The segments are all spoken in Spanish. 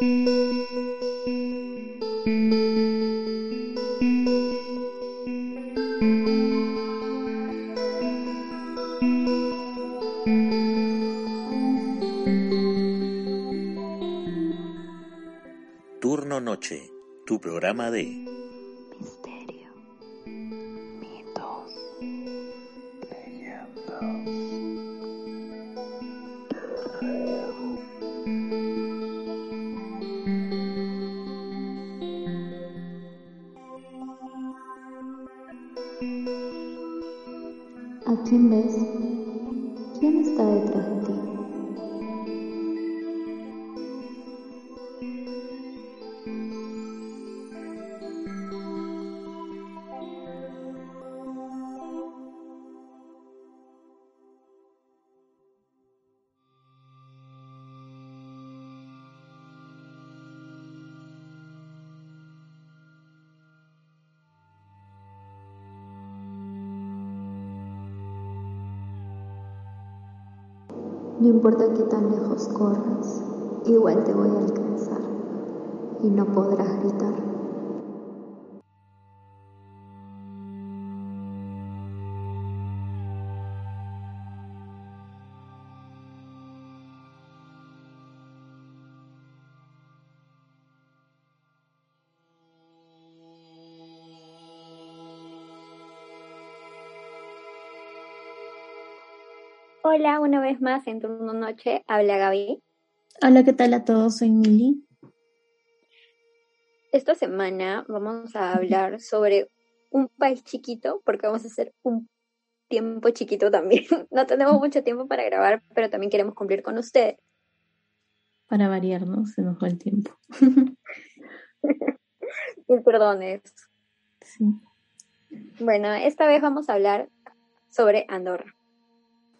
Turno Noche, tu programa de No importa qué tan lejos corras, igual te voy a alcanzar y no podrás gritar. Hola, una vez más en Turno Noche, habla Gaby. Hola, ¿qué tal a todos? Soy Mili. Esta semana vamos a hablar sobre un país chiquito, porque vamos a hacer un tiempo chiquito también. No tenemos mucho tiempo para grabar, pero también queremos cumplir con ustedes. Para variarnos, se nos va el tiempo. Mil perdones. Sí. Bueno, esta vez vamos a hablar sobre Andorra.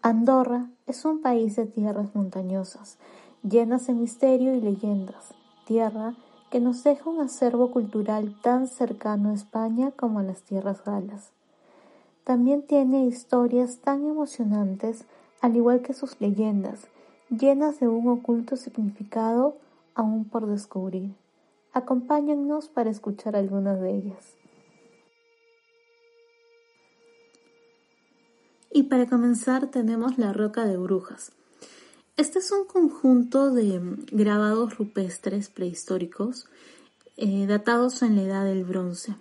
Andorra es un país de tierras montañosas, llenas de misterio y leyendas, tierra que nos deja un acervo cultural tan cercano a España como a las tierras galas. También tiene historias tan emocionantes, al igual que sus leyendas, llenas de un oculto significado aún por descubrir. Acompáñennos para escuchar algunas de ellas. Y para comenzar tenemos la Roca de Brujas. Este es un conjunto de grabados rupestres prehistóricos eh, datados en la Edad del Bronce.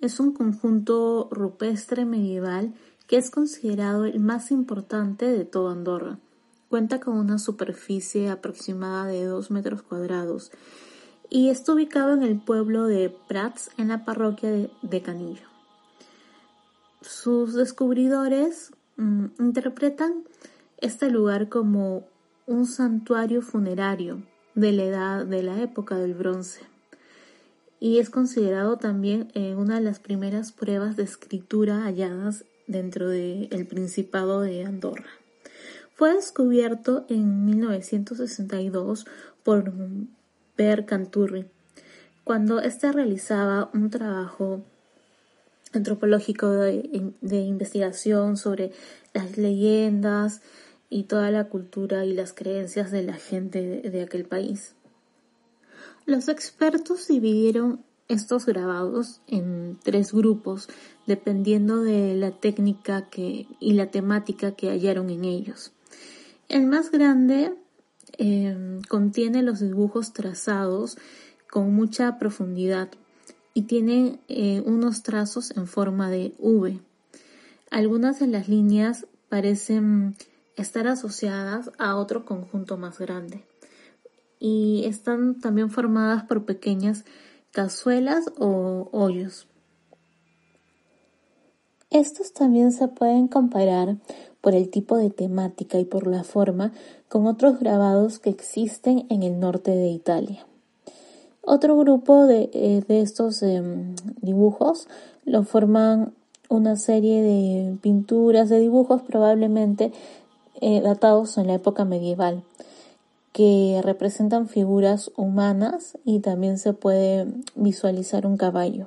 Es un conjunto rupestre medieval que es considerado el más importante de toda Andorra. Cuenta con una superficie aproximada de 2 metros cuadrados y está ubicado en el pueblo de Prats, en la parroquia de Canillo. Sus descubridores mm, interpretan este lugar como un santuario funerario de la edad de la época del bronce y es considerado también eh, una de las primeras pruebas de escritura halladas dentro del Principado de Andorra. Fue descubierto en 1962 por Per Canturri, cuando éste realizaba un trabajo antropológico de, investigación sobre las leyendas y toda la cultura y las creencias de la gente de, de aquel país. Los expertos dividieron estos grabados en tres grupos dependiendo de la técnica que, y la temática que hallaron en ellos. El más grande eh, contiene los dibujos trazados con mucha profundidad y tiene eh, unos trazos en forma de V. Algunas de las líneas parecen estar asociadas a otro conjunto más grande y están también formadas por pequeñas cazuelas o hoyos. Estos también se pueden comparar por el tipo de temática y por la forma con otros grabados que existen en el norte de Italia. Otro grupo de, eh, estos eh, dibujos lo forman una serie de pinturas, de dibujos probablemente eh, datados en la época medieval, que representan figuras humanas y también se puede visualizar un caballo.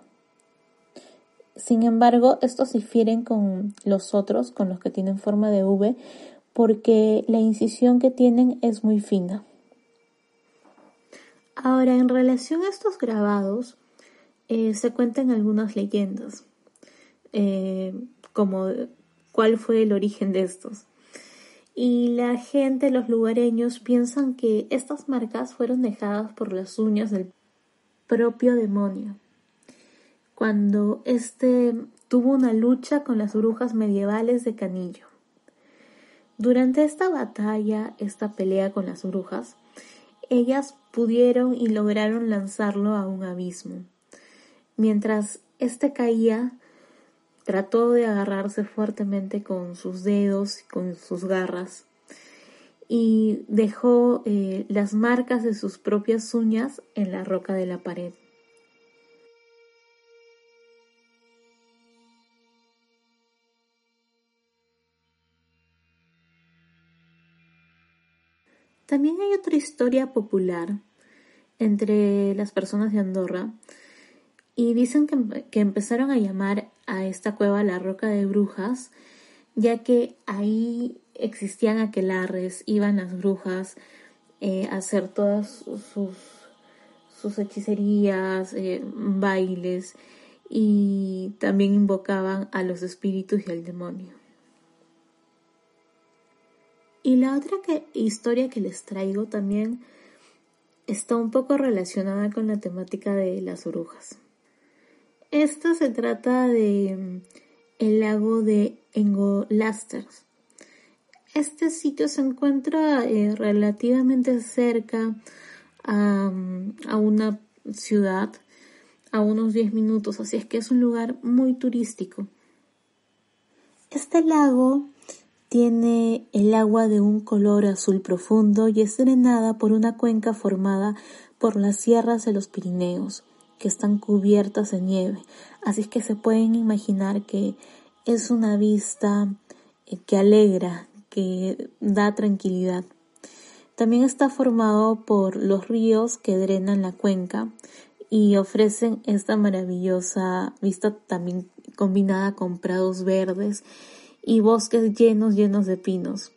Sin embargo, estos difieren con los otros, con los que tienen forma de V, porque la incisión que tienen es muy fina. Ahora, en relación a estos grabados, eh, se cuentan algunas leyendas, eh, como cuál fue el origen de estos. Y la gente, los lugareños, piensan que estas marcas fueron dejadas por las uñas del propio demonio, cuando éste tuvo una lucha con las brujas medievales de Canillo. Durante esta batalla, esta pelea con las brujas, ellas pudieron y lograron lanzarlo a un abismo. Mientras éste caía, trató de agarrarse fuertemente con sus dedos, con sus garras, y dejó eh, las marcas de sus propias uñas en la roca de la pared. También hay otra historia popular entre las personas de Andorra y dicen que, empezaron a llamar a esta cueva la Roca de Brujas, ya que ahí existían aquelarres, iban las brujas eh, a hacer todas sus, sus hechicerías, eh, bailes y también invocaban a los espíritus y al demonio. Y la otra historia que les traigo también está un poco relacionada con la temática de las brujas. Esta se trata de mm, el lago de Engolasters. Este sitio se encuentra eh, relativamente cerca a, mm, a una ciudad, a unos 10 minutos, así es que es un lugar muy turístico. Este lago tiene el agua de un color azul profundo y es drenada por una cuenca formada por las sierras de los Pirineos, que están cubiertas de nieve. Así es que se pueden imaginar que es una vista eh, que alegra, que da tranquilidad. También está formado por los ríos que drenan la cuenca y ofrecen esta maravillosa vista también combinada con prados verdes y bosques llenos, llenos de pinos.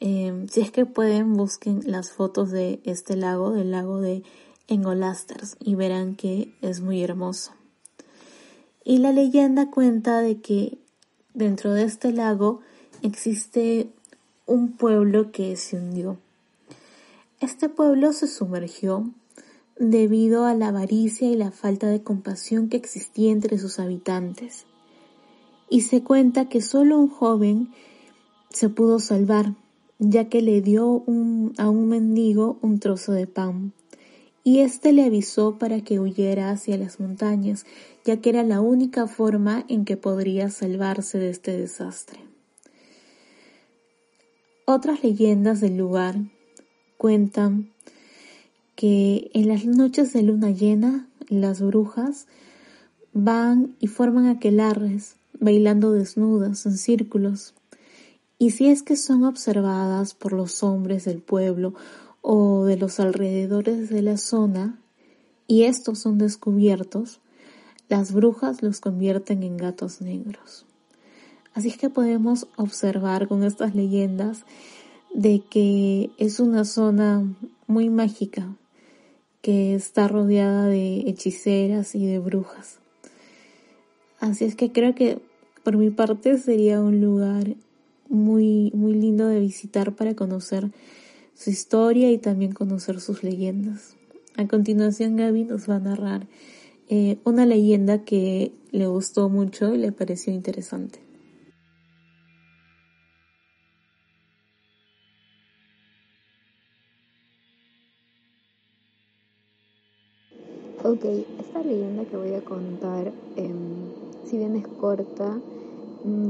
Em, si es que pueden, busquen las fotos de este lago, del lago de Engolasters, y verán que es muy hermoso. Y la leyenda cuenta de que dentro de este lago existe un pueblo que se hundió. Este pueblo se sumergió debido a la avaricia y la falta de compasión que existía entre sus habitantes y se cuenta que solo un joven se pudo salvar, ya que le dio a un mendigo un trozo de pan, y éste le avisó para que huyera hacia las montañas, ya que era la única forma en que podría salvarse de este desastre. Otras leyendas del lugar cuentan que en las noches de luna llena las brujas van y forman aquelarres bailando desnudas en círculos. Y si es que son observadas por los hombres del pueblo o de los alrededores de la zona, y estos son descubiertos, las brujas los convierten en gatos negros. Así es que podemos observar con estas leyendas de que es una zona muy mágica, que está rodeada de hechiceras y de brujas. Así es que creo que por mi parte sería un lugar muy, muy lindo de visitar para conocer su historia y también conocer sus leyendas. A continuación Gaby nos va a narrar eh, una leyenda que le gustó mucho y le pareció interesante. Ok, esta leyenda que voy a contar em, si bien es corta,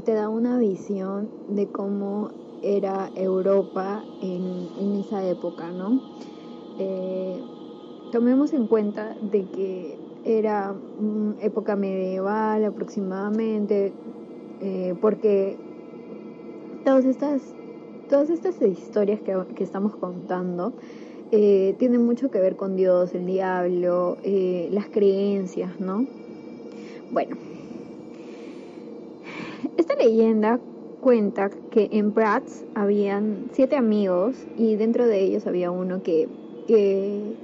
te da una visión de cómo era Europa en, esa época, ¿no? Eh, tomemos en cuenta de que era época medieval aproximadamente, eh, porque todas estas, todas estas historias que, estamos contando eh, tienen mucho que ver con Dios, el diablo, las creencias, ¿no? Bueno, esta leyenda cuenta que en Prats habían siete amigos y dentro de ellos había uno que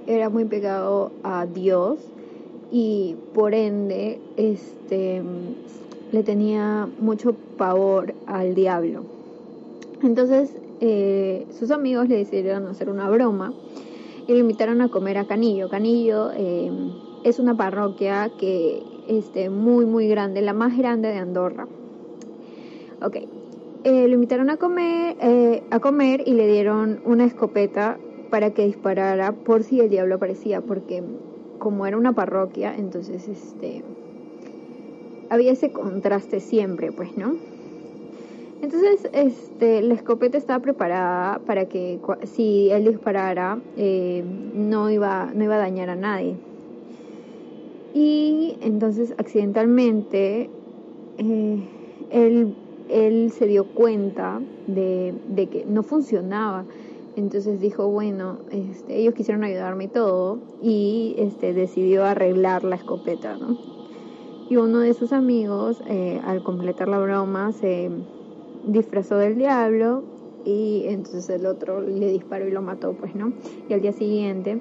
era muy pegado a Dios y por ende este le tenía mucho pavor al diablo. Entonces eh, sus amigos le decidieron hacer una broma y le invitaron a comer a Canillo. Canillo eh, es una parroquia que este, muy muy grande, la más grande de Andorra. Ok, eh, lo invitaron a comer, a comer y le dieron una escopeta para que disparara por si el diablo aparecía, porque como era una parroquia, entonces este había ese contraste siempre, pues, ¿no? Entonces, este, la escopeta estaba preparada para que si él disparara, eh, no, iba, no iba a dañar a nadie. Y entonces, accidentalmente, eh, él, él, se dio cuenta de, que no funcionaba. Entonces dijo, bueno, este, ellos quisieron ayudarme y todo, y este, decidió arreglar la escopeta, ¿no? Y uno de sus amigos, eh, al completar la broma, se disfrazó del diablo y entonces el otro le disparó y lo mató, pues, ¿no? Y al día siguiente,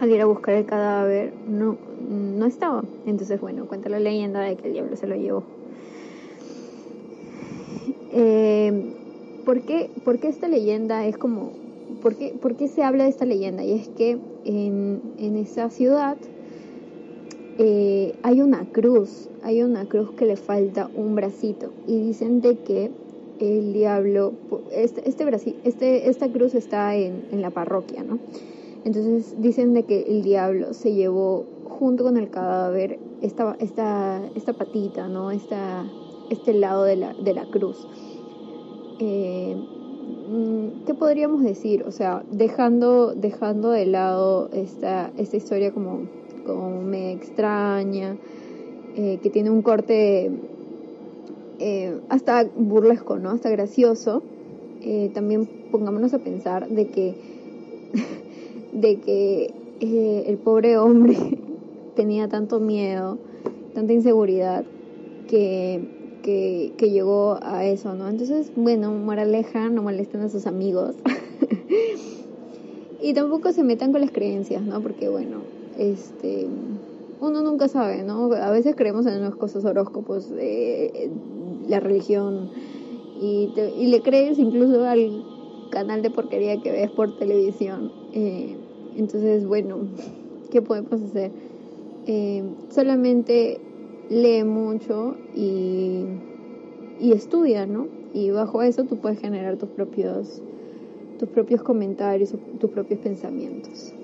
al ir a buscar el cadáver, no estaba. Entonces, bueno, cuenta la leyenda de que el diablo se lo llevó. Eh, ¿por, qué, ¿Por qué esta leyenda es como... ¿por qué, ¿Por qué se habla de esta leyenda? Y es que en, en esa ciudad eh, hay una cruz, hay una cruz que le falta un bracito y dicen de que el diablo, este, este, este esta cruz está en, en, la parroquia, ¿no? Entonces dicen de que el diablo se llevó junto con el cadáver esta, esta, esta patita, ¿no? Esta, este lado de la, de la cruz. Eh, mm, ¿Qué podríamos decir? O sea, dejando, dejando de lado esta, esta historia como, como me extraña, eh, que tiene un corte eh, hasta burlesco, ¿no? Hasta gracioso, también pongámonos a pensar de que, de que el pobre hombre tenía tanto miedo, tanta inseguridad, que, que, que, llegó a eso, ¿no? Entonces, bueno, moraleja, no molesten a sus amigos. y tampoco se metan con las creencias, ¿no? Porque, bueno, este uno nunca sabe, ¿no? A veces creemos en unas cosas horóscopos, eh, la religión, y, le crees incluso al canal de porquería que ves por televisión. Eh, entonces, bueno, ¿qué podemos hacer? Eh, solamente lee mucho y, y estudia, ¿no? Y bajo eso tú puedes generar tus propios, tus propios comentarios, tus propios pensamientos.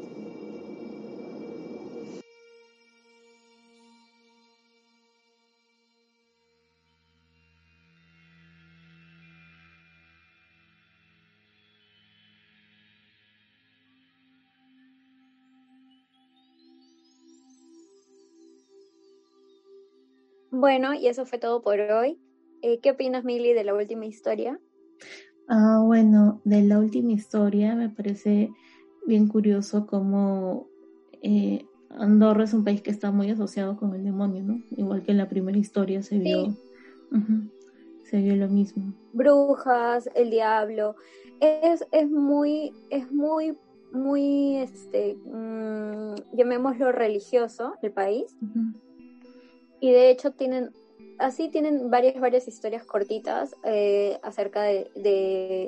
Bueno, y eso fue todo por hoy. Eh, ¿Qué opinas, Mili, de la última historia? Ah, bueno, de la última historia me parece bien curioso cómo eh, Andorra es un país que está muy asociado con el demonio, ¿no? Igual que en la primera historia se vio, se vio lo mismo. Brujas, el diablo, es, es muy, es muy, muy, este, mmm, llamémoslo religioso el país. Y de hecho tienen, así tienen varias, varias historias cortitas eh, acerca de,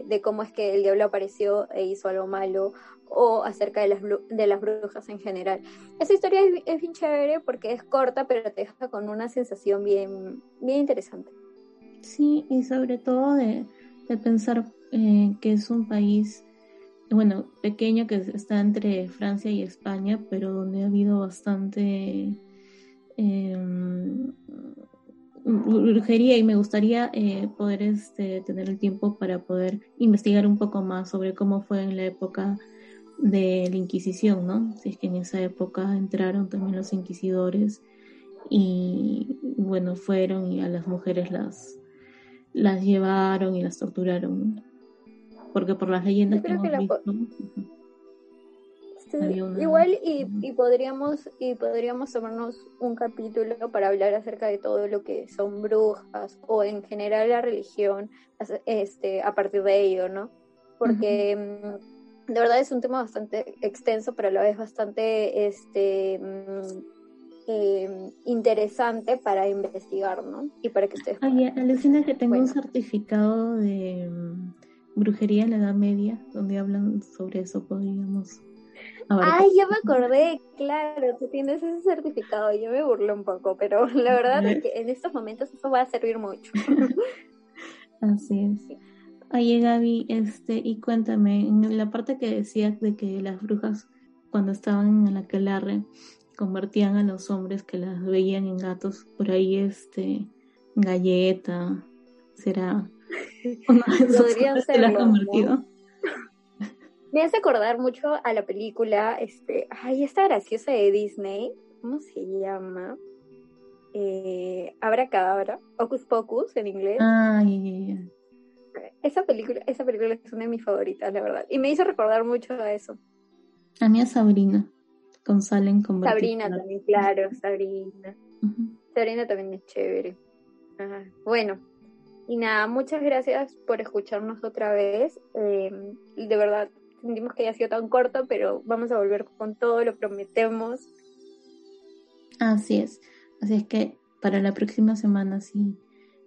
de, cómo es que el diablo apareció e hizo algo malo o acerca de las, de las brujas en general. Esa historia es, bien chévere porque es corta, pero te deja con una sensación bien, bien interesante. Sí, y sobre todo de, de pensar eh, que es un país, bueno, pequeño que está entre Francia y España, pero donde ha habido bastante eh, brujería y me gustaría eh, poder este, tener el tiempo para poder investigar un poco más sobre cómo fue en la época de la Inquisición, ¿no? Si es que en esa época entraron también los inquisidores y bueno, fueron y a las mujeres las, las llevaron y las torturaron, porque por las leyendas que hemos visto... Igual y, y, podríamos y podríamos tomarnos un capítulo para hablar acerca de todo lo que son brujas o en general la religión este a partir de ello, ¿no? Porque mm, de verdad es un tema bastante extenso, pero a la vez bastante este, mm, eh, interesante para investigar, ¿no? Y para que ustedes... Ay, alucina que tengo un certificado de mm, brujería en la Edad Media, donde hablan sobre eso, podríamos... Ay, ya me acordé, claro, tú tienes ese certificado, yo me burlo un poco, pero la verdad es que en estos momentos eso va a servir mucho. Así es. Oye Gaby, este, y cuéntame, en la parte que decías de que las brujas cuando estaban en la aquelarre convertían a los hombres que las veían en gatos, por ahí este, galleta, será Podrían ser. Me hace acordar mucho a la película, este, ay, esta graciosa de Disney, ¿cómo se llama? Eh, Abra Cadabra, Ocus Pocus en inglés. Ay, esa película, esa película es una de mis favoritas, la verdad. Y me hizo recordar mucho a eso. A mí a Sabrina, con Salen con Sabrina también, claro, Sabrina. Sabrina también es chévere. Bueno, y nada, muchas gracias por escucharnos otra vez. Em, de verdad, sentimos que haya sido tan corto, pero vamos a volver con todo, lo prometemos. Así es. Así es que para la próxima semana sí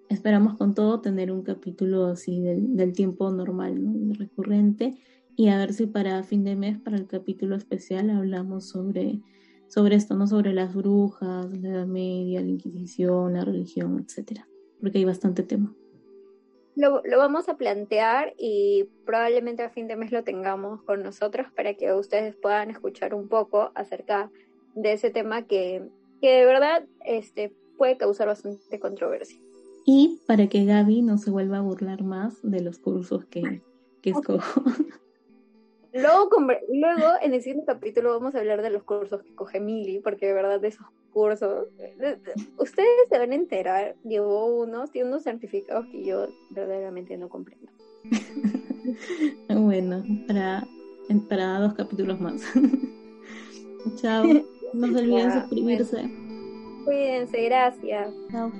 esperamos con todo tener un capítulo así del, tiempo normal, recurrente, y a ver si para fin de mes, para el capítulo especial, hablamos sobre, sobre esto, no sobre las brujas, la Edad Media, la Inquisición, la religión, etcétera, porque hay bastante tema. Lo, lo, vamos a plantear y probablemente a fin de mes lo tengamos con nosotros para que ustedes puedan escuchar un poco acerca de ese tema que, que de verdad este, puede causar bastante controversia y para que Gaby no se vuelva a burlar más de los cursos que, que escojo. Luego, luego, en el siguiente capítulo vamos a hablar de los cursos que coge Mili, porque de verdad de esos cursos, ustedes se van a enterar, llevó unos, tiene unos certificados que yo verdaderamente no comprendo. bueno, para, para dos capítulos más. Chao, no se olviden suscribirse. Cuídense, gracias. Chao.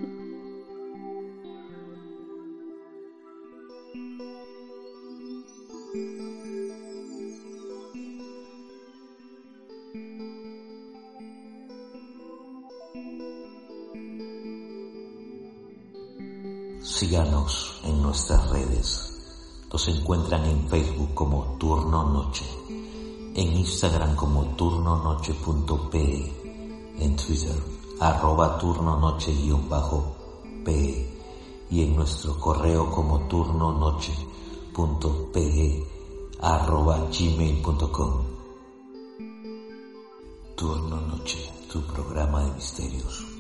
Síganos en nuestras redes. Nos encuentran en Facebook como Turno Noche, en Instagram como turnonoche.pe, en Twitter arroba turnonoche-pe y en nuestro correo como turnonoche.pe arroba gmail.com. Turno Noche, tu programa de misterios.